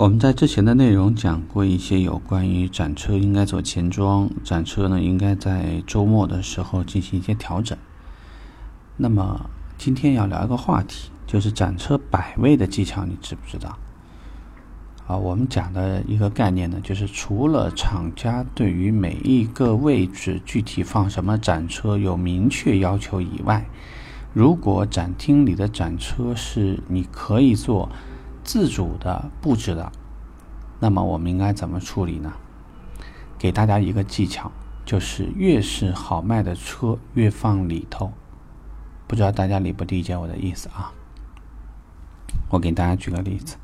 我们在之前的内容讲过一些有关于展车应该做前装，展车呢应该在周末的时候进行一些调整。那么今天要聊一个话题，就是展车摆位的技巧，你知不知道？啊，我们讲的一个概念呢，就是除了厂家对于每一个位置具体放什么展车有明确要求以外，如果展厅里的展车是你可以做。自主的布置的，那么我们应该怎么处理呢？给大家一个技巧，就是越是好卖的车越放里头。不知道大家理不理解我的意思啊？我给大家举个例子：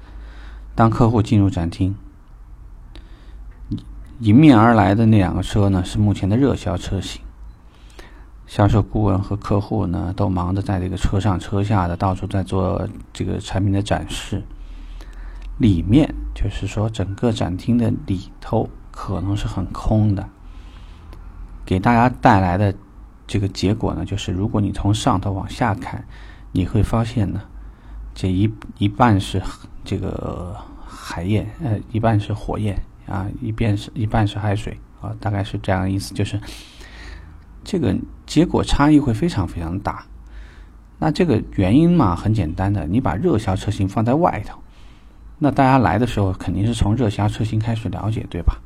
当客户进入展厅，迎面而来的那两个车呢，是目前的热销车型。销售顾问和客户呢，都忙着在这个车上车下的到处在做这个产品的展示。里面就是说，整个展厅的里头可能是很空的，给大家带来的这个结果呢，就是如果你从上头往下看，你会发现呢，这一一半是这个海燕，呃，一半是火焰啊，一边是一半是海水啊，大概是这样的意思，就是这个结果差异会非常非常大。那这个原因嘛，很简单的，你把热销车型放在外头。那大家来的时候肯定是从热销车型开始了解，对吧？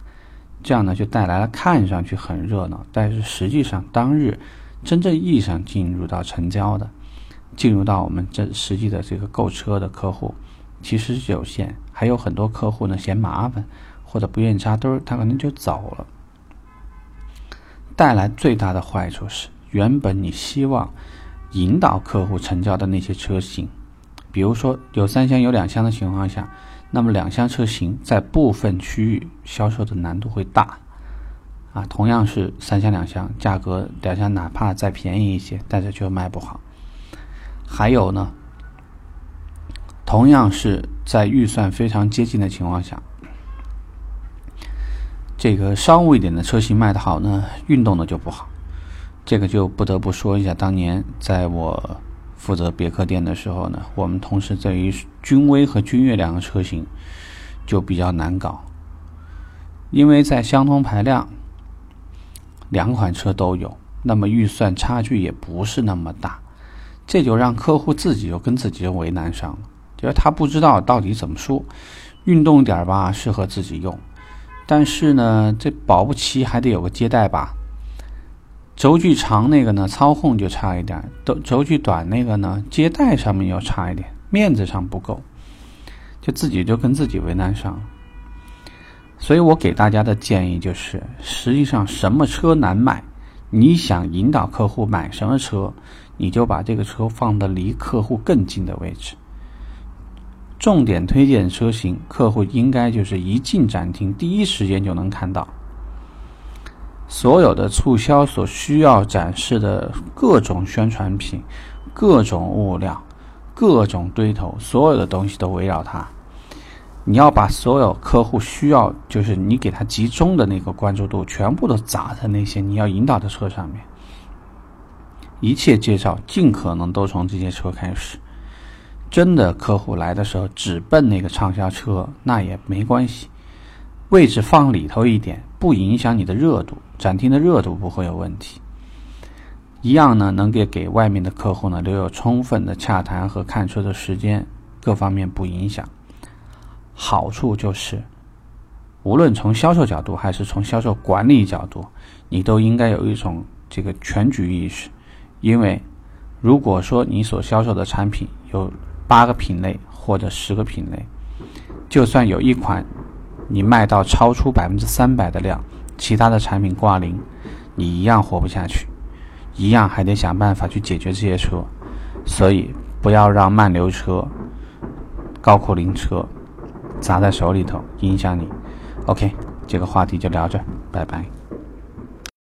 这样呢就带来了看上去很热闹，但是实际上当日真正意义上进入到成交的、进入到我们这实际的这个购车的客户其实是有限，还有很多客户呢嫌麻烦或者不愿意扎堆儿，他可能就走了。带来最大的坏处是，原本你希望引导客户成交的那些车型。比如说有三厢有两厢的情况下，那么两厢车型在部分区域销售的难度会大，啊，同样是三厢两厢，价格两厢哪怕再便宜一些，但是就卖不好。还有呢，同样是在预算非常接近的情况下，这个商务一点的车型卖得好呢，运动的就不好。这个就不得不说一下，当年在我。负责别克店的时候呢，我们同时对于君威和君越两个车型就比较难搞，因为在相同排量，两款车都有，那么预算差距也不是那么大，这就让客户自己就跟自己就为难上了，就是他不知道到底怎么说，运动点吧适合自己用，但是呢这保不齐还得有个接待吧。轴距长那个呢，操控就差一点；轴轴距短那个呢，接待上面又差一点，面子上不够，就自己就跟自己为难上了。所以我给大家的建议就是：实际上什么车难卖，你想引导客户买什么车，你就把这个车放的离客户更近的位置。重点推荐车型，客户应该就是一进展厅第一时间就能看到。所有的促销所需要展示的各种宣传品、各种物料、各种堆头，所有的东西都围绕它。你要把所有客户需要，就是你给他集中的那个关注度，全部都砸在那些你要引导的车上面。一切介绍尽可能都从这些车开始。真的客户来的时候只奔那个畅销车，那也没关系，位置放里头一点。不影响你的热度，展厅的热度不会有问题。一样呢，能给给外面的客户呢留有充分的洽谈和看车的时间，各方面不影响。好处就是，无论从销售角度还是从销售管理角度，你都应该有一种这个全局意识。因为如果说你所销售的产品有八个品类或者十个品类，就算有一款。你卖到超出百分之三百的量，其他的产品挂零，你一样活不下去，一样还得想办法去解决这些车，所以不要让慢流车、高库林车砸在手里头影响你。OK，这个话题就聊这，拜拜。